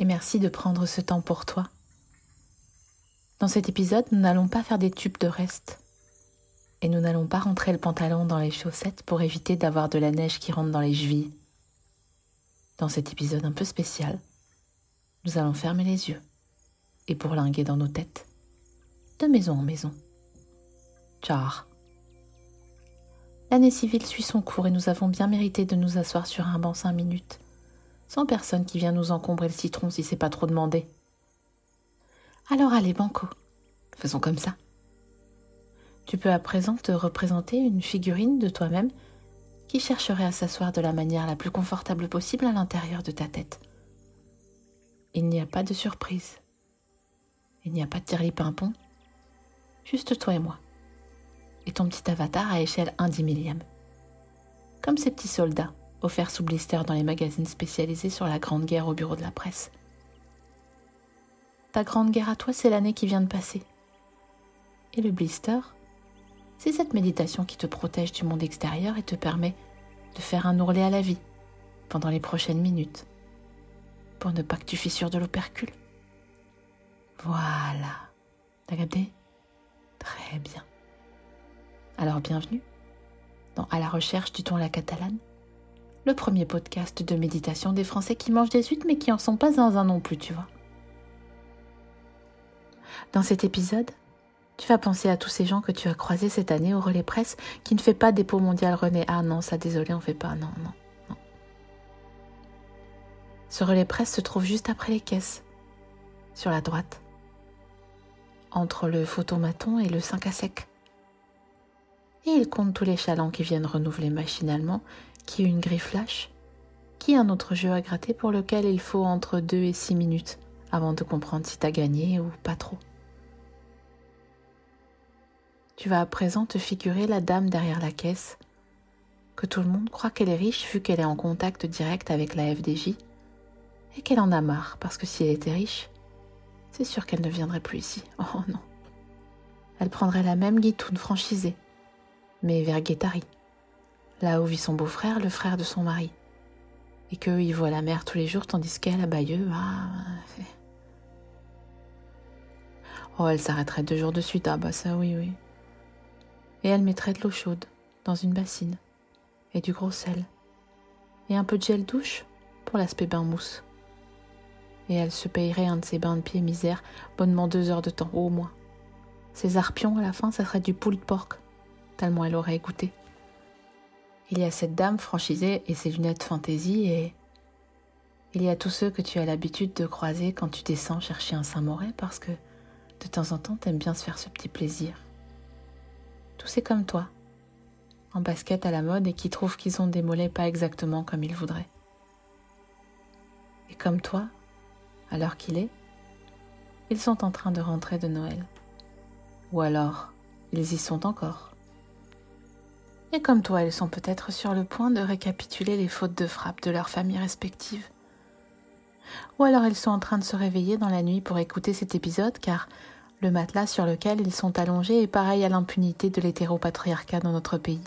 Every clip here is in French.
et merci de prendre ce temps pour toi. Dans cet épisode, nous n'allons pas faire des tubes de reste. Et nous n'allons pas rentrer le pantalon dans les chaussettes pour éviter d'avoir de la neige qui rentre dans les chevilles. Dans cet épisode un peu spécial, nous allons fermer les yeux et bourlinguer dans nos têtes, de maison en maison. Tchar. L'année civile suit son cours et nous avons bien mérité de nous asseoir sur un banc cinq minutes, sans personne qui vient nous encombrer le citron si c'est pas trop demandé. Alors allez, Banco, faisons comme ça. Tu peux à présent te représenter une figurine de toi-même qui chercherait à s'asseoir de la manière la plus confortable possible à l'intérieur de ta tête. Il n'y a pas de surprise. Il n'y a pas de tirli-pimpon. Juste toi et moi. Et ton petit avatar à échelle 1 dix millième. Comme ces petits soldats offerts sous blister dans les magazines spécialisés sur la Grande Guerre au bureau de la presse. Ta grande guerre à toi, c'est l'année qui vient de passer. Et le blister, c'est cette méditation qui te protège du monde extérieur et te permet de faire un ourlet à la vie pendant les prochaines minutes, pour ne pas que tu fissures de l'opercule. Voilà. T'as capté Très bien. Alors bienvenue dans À la recherche du ton la catalane, le premier podcast de méditation des Français qui mangent des huîtres mais qui en sont pas un non plus, tu vois. Dans cet épisode, tu vas penser à tous ces gens que tu as croisés cette année au relais presse qui ne fait pas dépôt mondial René. Ah non, ça désolé, on fait pas. Non, non, non. Ce relais presse se trouve juste après les caisses, sur la droite, entre le photomaton et le 5 à sec. Et il compte tous les chalands qui viennent renouveler machinalement, qui une griffe flash, qui un autre jeu à gratter pour lequel il faut entre 2 et 6 minutes avant de comprendre si t'as gagné ou pas trop. Tu vas à présent te figurer la dame derrière la caisse, que tout le monde croit qu'elle est riche vu qu'elle est en contact direct avec la FDJ, et qu'elle en a marre parce que si elle était riche, c'est sûr qu'elle ne viendrait plus ici. Oh non. Elle prendrait la même guitoune franchisée, mais vers Guétari, là où vit son beau-frère, le frère de son mari, et qu'eux y voient la mer tous les jours tandis qu'elle, à Bayeux, ah. Oh, elle s'arrêterait deux jours de suite, ah bah ça oui, oui et elle mettrait de l'eau chaude dans une bassine, et du gros sel, et un peu de gel douche pour l'aspect bain mousse. Et elle se payerait un de ses bains de pied misère, bonnement deux heures de temps, au moins. Ses arpions, à la fin, ça serait du poulet de porc, tellement elle aurait goûté. Il y a cette dame franchisée et ses lunettes fantaisie, et il y a tous ceux que tu as l'habitude de croiser quand tu descends chercher un Saint-Moret, parce que de temps en temps, t'aimes bien se faire ce petit plaisir. Tous c'est comme toi, en basket à la mode et qui trouvent qu'ils ont des mollets pas exactement comme ils voudraient. Et comme toi, à l'heure qu'il est, ils sont en train de rentrer de Noël. Ou alors, ils y sont encore. Et comme toi, ils sont peut-être sur le point de récapituler les fautes de frappe de leurs familles respectives. Ou alors ils sont en train de se réveiller dans la nuit pour écouter cet épisode car le matelas sur lequel ils sont allongés est pareil à l'impunité de l'hétéropatriarcat dans notre pays,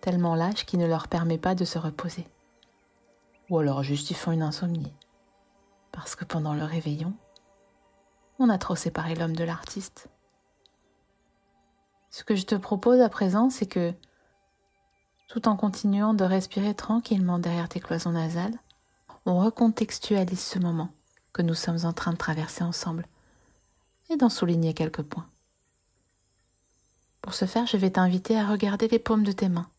tellement lâche qui ne leur permet pas de se reposer. Ou alors juste ils font une insomnie, parce que pendant le réveillon, on a trop séparé l'homme de l'artiste. Ce que je te propose à présent, c'est que, tout en continuant de respirer tranquillement derrière tes cloisons nasales, on recontextualise ce moment que nous sommes en train de traverser ensemble et d'en souligner quelques points. Pour ce faire, je vais t'inviter à regarder les paumes de tes mains,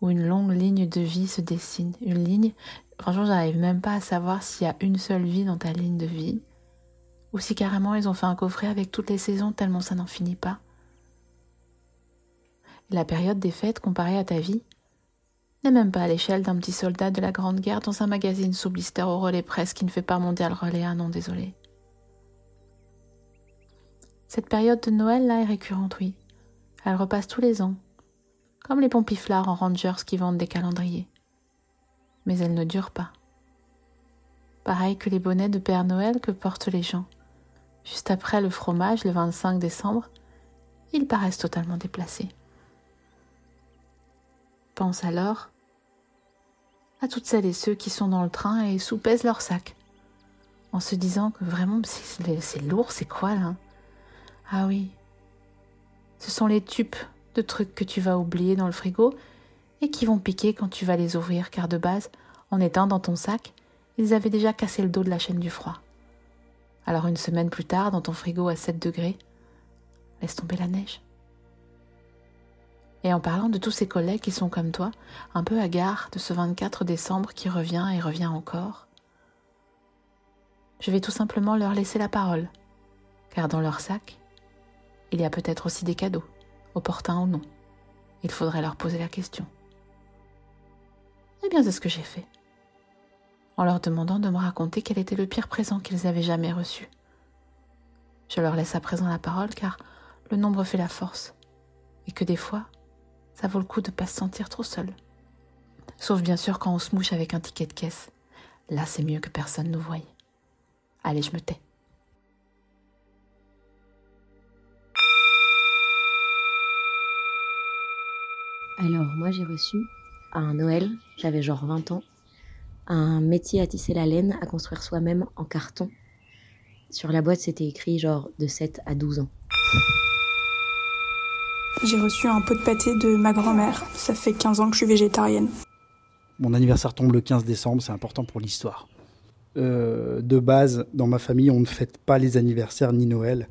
où une longue ligne de vie se dessine. Une ligne, franchement, j'arrive même pas à savoir s'il y a une seule vie dans ta ligne de vie, ou si carrément ils ont fait un coffret avec toutes les saisons tellement ça n'en finit pas. La période des fêtes comparée à ta vie n'est même pas à l'échelle d'un petit soldat de la Grande Guerre dans un magazine sous blister au relais presse qui ne fait pas mondial relais, ah non, désolé. Cette période de Noël là est récurrente, oui. Elle repasse tous les ans, comme les pompiflards en rangers qui vendent des calendriers. Mais elle ne dure pas. Pareil que les bonnets de Père Noël que portent les gens. Juste après le fromage, le 25 décembre, ils paraissent totalement déplacés. Pense alors à toutes celles et ceux qui sont dans le train et soupèsent leur sac, en se disant que vraiment c'est lourd, c'est quoi là Ah oui, ce sont les tubes de trucs que tu vas oublier dans le frigo et qui vont piquer quand tu vas les ouvrir, car de base, en étant dans ton sac, ils avaient déjà cassé le dos de la chaîne du froid. Alors une semaine plus tard, dans ton frigo à 7 degrés, laisse tomber la neige. Et en parlant de tous ces collègues qui sont comme toi, un peu hagards de ce 24 décembre qui revient et revient encore, je vais tout simplement leur laisser la parole, car dans leur sac, il y a peut-être aussi des cadeaux, opportuns ou non. Il faudrait leur poser la question. Eh bien, c'est ce que j'ai fait, en leur demandant de me raconter quel était le pire présent qu'ils avaient jamais reçu. Je leur laisse à présent la parole car le nombre fait la force, et que des fois, ça vaut le coup de pas se sentir trop seul. Sauf bien sûr quand on se mouche avec un ticket de caisse. Là, c'est mieux que personne nous voie. Allez, je me tais. Alors, moi, j'ai reçu à Noël, j'avais genre 20 ans, un métier à tisser la laine, à construire soi-même en carton. Sur la boîte, c'était écrit genre de 7 à 12 ans. J'ai reçu un pot de pâté de ma grand-mère. Ça fait 15 ans que je suis végétarienne. Mon anniversaire tombe le 15 décembre, c'est important pour l'histoire. Euh, de base, dans ma famille, on ne fête pas les anniversaires ni Noël.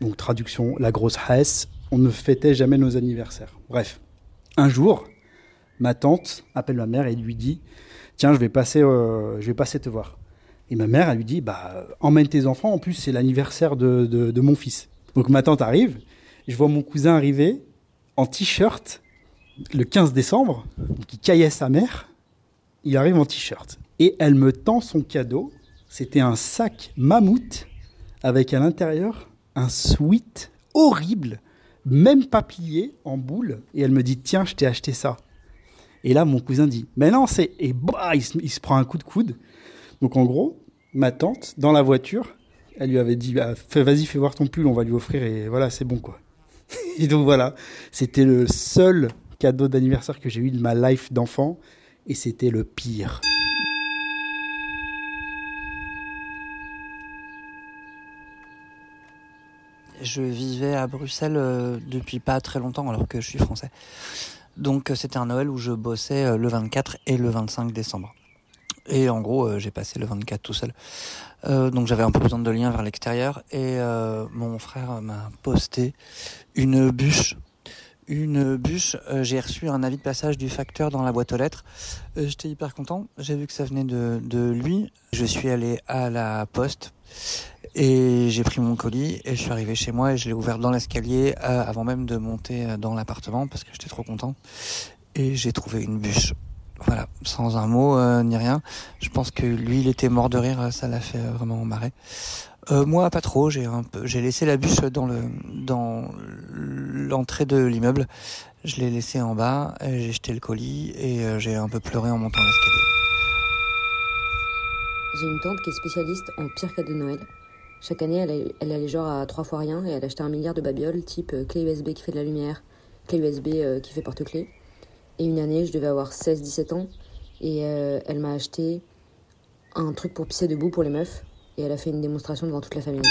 Donc, traduction, la grosse Hesse, on ne fêtait jamais nos anniversaires. Bref, un jour, ma tante appelle ma mère et lui dit Tiens, je vais passer, euh, je vais passer te voir. Et ma mère, elle lui dit Bah, emmène tes enfants, en plus, c'est l'anniversaire de mon fils. Donc, ma tante arrive, je vois mon cousin arriver en t-shirt le 15 décembre, qui caillait sa mère. Il arrive en t-shirt. Et elle me tend son cadeau. C'était un sac mammouth avec à l'intérieur un sweat horrible, même plié, en boule. Et elle me dit Tiens, je t'ai acheté ça. Et là, mon cousin dit Mais non, c'est. Et bah, il se, prend un coup de coude. Donc en gros, ma tante, dans la voiture, elle lui avait dit bah, Vas-y, fais voir ton pull, on va lui offrir. Et voilà, c'est bon quoi. Et donc voilà, c'était le seul cadeau d'anniversaire que j'ai eu de ma life d'enfant et c'était le pire. Je vivais à Bruxelles euh, depuis pas très longtemps alors que je suis français. Donc euh, c'était un Noël où je bossais euh, le 24 et le 25 décembre. Et en gros, j'ai passé le 24 tout seul. donc j'avais un peu besoin de lien vers l'extérieur et mon frère m'a posté une bûche. Une bûche, euh, j'ai reçu un avis de passage du facteur dans la boîte aux lettres. Euh, j'étais hyper content, j'ai vu que ça venait de, de lui. Je suis allé à la poste et j'ai pris mon colis et je suis arrivé chez moi et je l'ai ouvert dans l'escalier euh, avant même de monter dans l'appartement parce que j'étais trop content. Et j'ai trouvé une bûche. Voilà, sans un mot ni rien. Je pense que lui, il était mort de rire, ça l'a fait vraiment marrer. Euh, moi, pas trop. J'ai un peu, j'ai laissé la bûche dans le dans l'entrée de l'immeuble. Je l'ai laissé en bas. J'ai jeté le colis et euh, j'ai un peu pleuré en montant l'escalier. J'ai une tante qui est spécialiste en pire cadeau de Noël. Chaque année, elle, elle allait genre à trois fois rien et elle achetait un milliard de babioles type euh, clé USB qui fait de la lumière, clé USB qui fait porte-clés. Et une année, je devais avoir 16-17 ans et elle m'a acheté un truc pour pisser debout pour les meufs et elle a fait une démonstration devant toute la famille.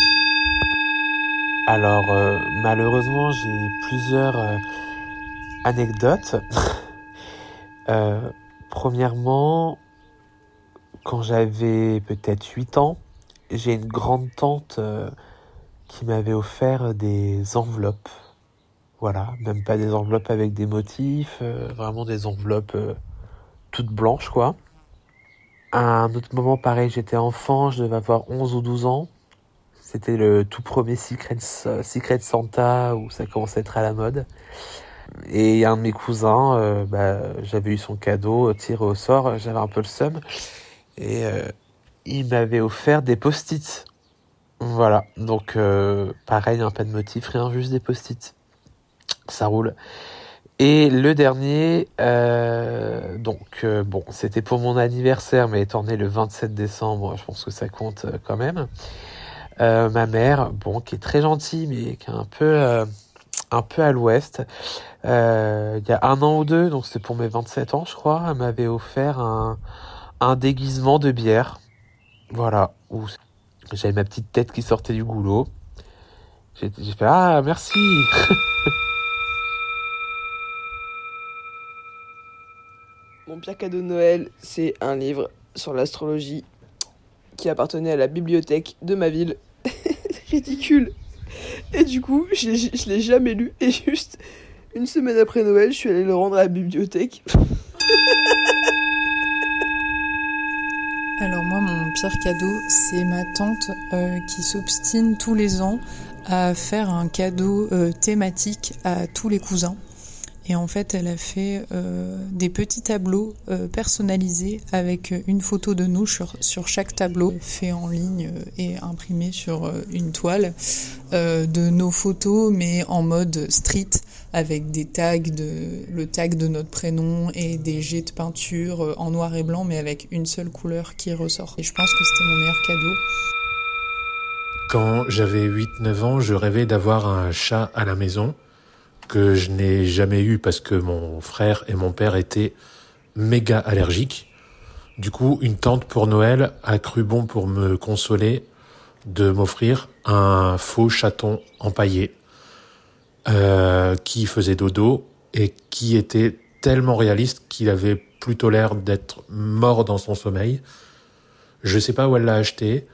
Alors euh, malheureusement j'ai plusieurs euh, anecdotes. Euh, premièrement, quand j'avais peut-être 8 ans, j'ai une grande tante euh, qui m'avait offert des enveloppes. Voilà, même pas des enveloppes avec des motifs, euh, vraiment des enveloppes euh, toutes blanches, quoi. À un autre moment, pareil, j'étais enfant, je devais avoir 11 ou 12 ans. C'était le tout premier Secret, Secret Santa où ça commençait à être à la mode. Et un de mes cousins, bah, j'avais eu son cadeau tiré au sort, j'avais un peu le seum. Et il m'avait offert des post-it. Voilà, donc euh, pareil, un pas de motif, rien, juste des post-it. Ça roule. Et le dernier, euh, donc euh, bon, c'était pour mon anniversaire, mais étant né le 27 décembre, je pense que ça compte quand même. ma mère, bon, qui est très gentille, mais qui est un peu, un peu à l'ouest. il y a un an ou deux, donc c'était pour mes 27 ans, je crois, elle m'avait offert un, un déguisement de bière. Voilà, où j'avais ma petite tête qui sortait du goulot. J'ai fait Ah, merci Mon pire cadeau de Noël, c'est un livre sur l'astrologie qui appartenait à la bibliothèque de ma ville. Ridicule. Et du coup, je, je l'ai jamais lu. Et juste une semaine après Noël, je suis allée le rendre à la bibliothèque. Alors moi, mon pire cadeau, c'est ma tante euh, qui s'obstine tous les ans à faire un cadeau euh, thématique à tous les cousins. Et en fait, elle a fait euh, des petits tableaux euh, personnalisés avec une photo de nous sur, sur chaque tableau, fait en ligne euh, et imprimé sur une toile, de nos photos, mais en mode street, avec des tags, de, le tag de notre prénom et des jets de peinture en noir et blanc, mais avec une seule couleur qui ressort. Et je pense que c'était mon meilleur cadeau. Quand j'avais 8-9 ans, je rêvais d'avoir un chat à la maison que je n'ai jamais eu parce que mon frère et mon père étaient méga allergiques. Du coup, une tante pour Noël a cru bon pour me consoler de m'offrir un faux chaton empaillé euh, qui faisait dodo et qui était tellement réaliste qu'il avait plutôt l'air d'être mort dans son sommeil. Je sais pas où elle l'a acheté.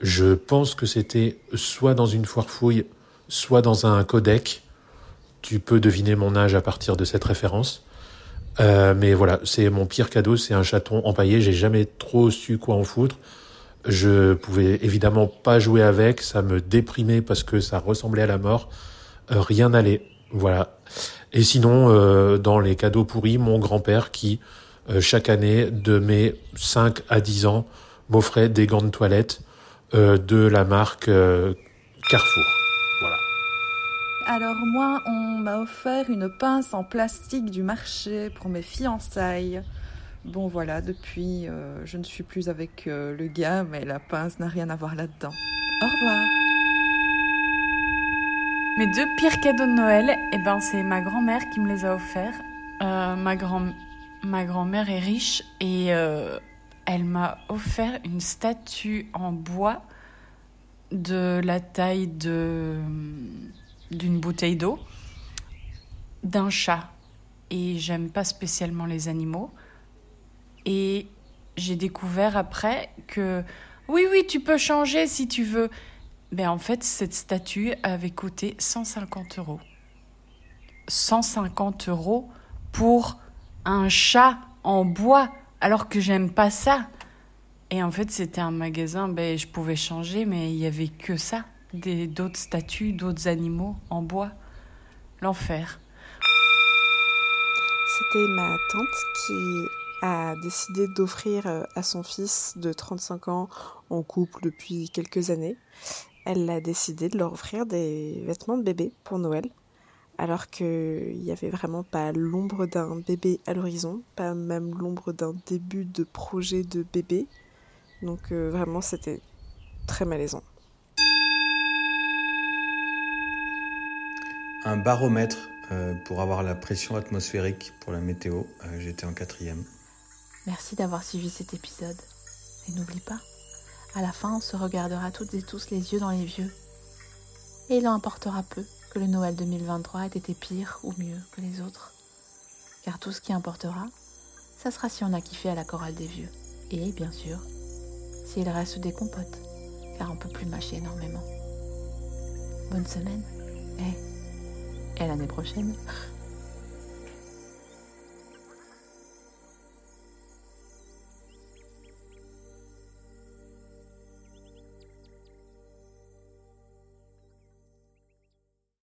Je pense que c'était soit dans une foire fouille, soit dans un codec. Tu peux deviner mon âge à partir de cette référence. Euh, mais voilà, c'est mon pire cadeau, c'est un chaton empaillé. J'ai jamais trop su quoi en foutre. Je pouvais évidemment pas jouer avec, ça me déprimait parce que ça ressemblait à la mort. Euh, rien n'allait, voilà. Et sinon, euh, dans les cadeaux pourris, mon grand-père qui chaque année de mes 5 à 10 ans m'offrait des gants de toilette de la marque Carrefour. Alors moi, on m'a offert une pince en plastique du marché pour mes fiançailles. Bon voilà, depuis, euh, je ne suis plus avec euh, le gars, mais la pince n'a rien à voir là-dedans. Au revoir. Mes deux pires cadeaux de Noël, eh ben, c'est ma grand-mère qui me les a offerts. Euh, ma grand ma grand-mère est riche et elle m'a offert une statue en bois de la taille de d'une bouteille d'eau, d'un chat. Et j'aime pas spécialement les animaux. Et j'ai découvert après que oui, oui, tu peux changer si tu veux. Mais en fait, cette statue avait coûté 150 euros. 150 euros pour un chat en bois, alors que j'aime pas ça. Et en fait, c'était un magasin, ben, je pouvais changer, mais il y avait que ça d'autres statues, d'autres animaux en bois. L'enfer. C'était ma tante qui a décidé d'offrir euh, à son fils de 35 ans en couple depuis quelques années. Elle a décidé de leur offrir des vêtements de bébé pour Noël, alors qu'il n'y avait vraiment pas l'ombre d'un bébé à l'horizon, pas même l'ombre d'un début de projet de bébé. Donc euh, vraiment c'était très malaisant. Un baromètre euh, pour avoir la pression atmosphérique pour la météo. Euh, j'étais en quatrième. Merci d'avoir suivi cet épisode. Et n'oublie pas, à la fin, on se regardera toutes et tous les yeux dans les vieux. Et il en importera peu que le Noël 2023 ait été pire ou mieux que les autres. Car tout ce qui importera, ça sera si on a kiffé à la chorale des vieux. Et bien sûr, s'il reste des compotes, car on peut plus mâcher énormément. Bonne semaine. Et à l'année prochaine.